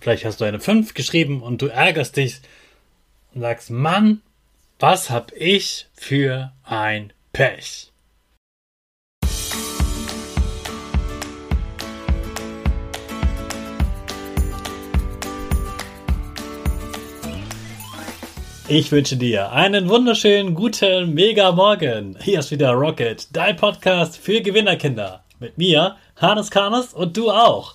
Vielleicht hast du eine 5 geschrieben und du ärgerst dich und sagst, Mann, was hab ich für ein Pech? Ich wünsche dir einen wunderschönen guten Mega Morgen. Hier ist wieder Rocket, dein Podcast für Gewinnerkinder. Mit mir, Hannes Karnes und du auch.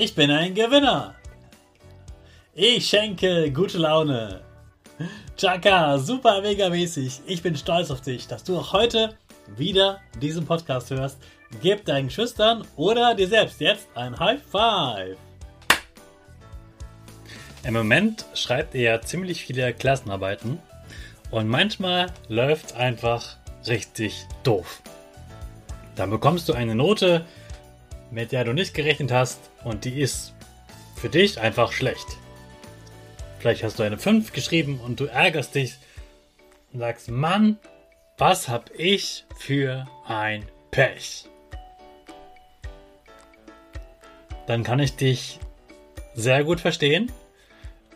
Ich bin ein Gewinner. Ich schenke gute Laune. Chaka, super mega mäßig. Ich bin stolz auf dich, dass du auch heute wieder diesen Podcast hörst. Gib deinen Schüchtern oder dir selbst jetzt ein High Five. Im Moment schreibt ihr ja ziemlich viele Klassenarbeiten und manchmal läuft einfach richtig doof. Dann bekommst du eine Note, mit der du nicht gerechnet hast und die ist für dich einfach schlecht. Vielleicht hast du eine 5 geschrieben und du ärgerst dich und sagst, Mann, was hab ich für ein Pech? Dann kann ich dich sehr gut verstehen,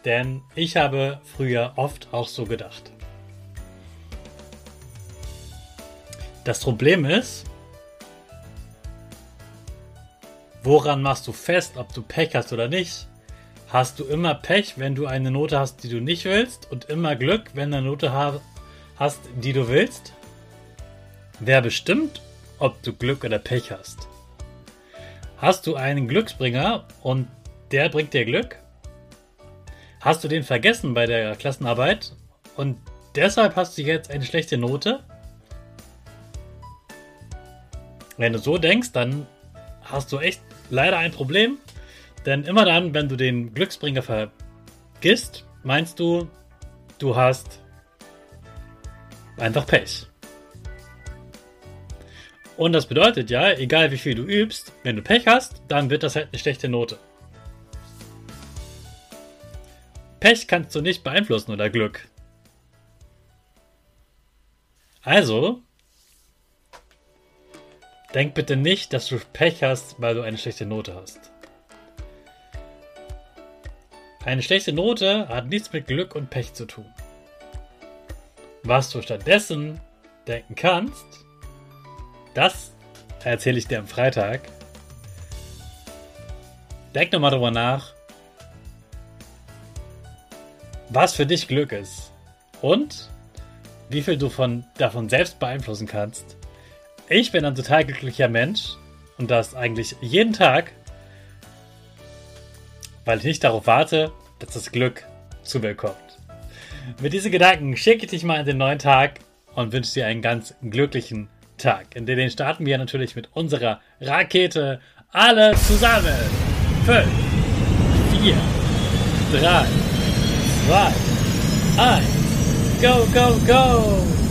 denn ich habe früher oft auch so gedacht. Das Problem ist, woran machst du fest, ob du Pech hast oder nicht? hast du immer Pech, wenn du eine Note hast, die du nicht willst, und immer Glück, wenn du eine Note hast, die du willst? Wer bestimmt, ob du Glück oder Pech hast? Hast du einen Glücksbringer und der bringt dir Glück? Hast du den vergessen bei der Klassenarbeit und deshalb hast du jetzt eine schlechte Note? Wenn du so denkst, dann hast du echt leider ein Problem denn immer dann, wenn du den Glücksbringer vergisst, meinst du, du hast einfach Pech. Und das bedeutet ja, egal wie viel du übst, wenn du Pech hast, dann wird das halt eine schlechte Note. Pech kannst du nicht beeinflussen oder Glück. Also, denk bitte nicht, dass du Pech hast, weil du eine schlechte Note hast. Eine schlechte Note hat nichts mit Glück und Pech zu tun. Was du stattdessen denken kannst, das erzähle ich dir am Freitag. Denk nochmal drüber nach, was für dich Glück ist und wie viel du von, davon selbst beeinflussen kannst. Ich bin ein total glücklicher Mensch und das eigentlich jeden Tag weil ich nicht darauf warte, dass das Glück zu mir kommt. Mit diesen Gedanken schicke ich dich mal in den neuen Tag und wünsche dir einen ganz glücklichen Tag. In den starten wir natürlich mit unserer Rakete. Alle zusammen. 5, 4, 3, 2, 1. Go, go, go!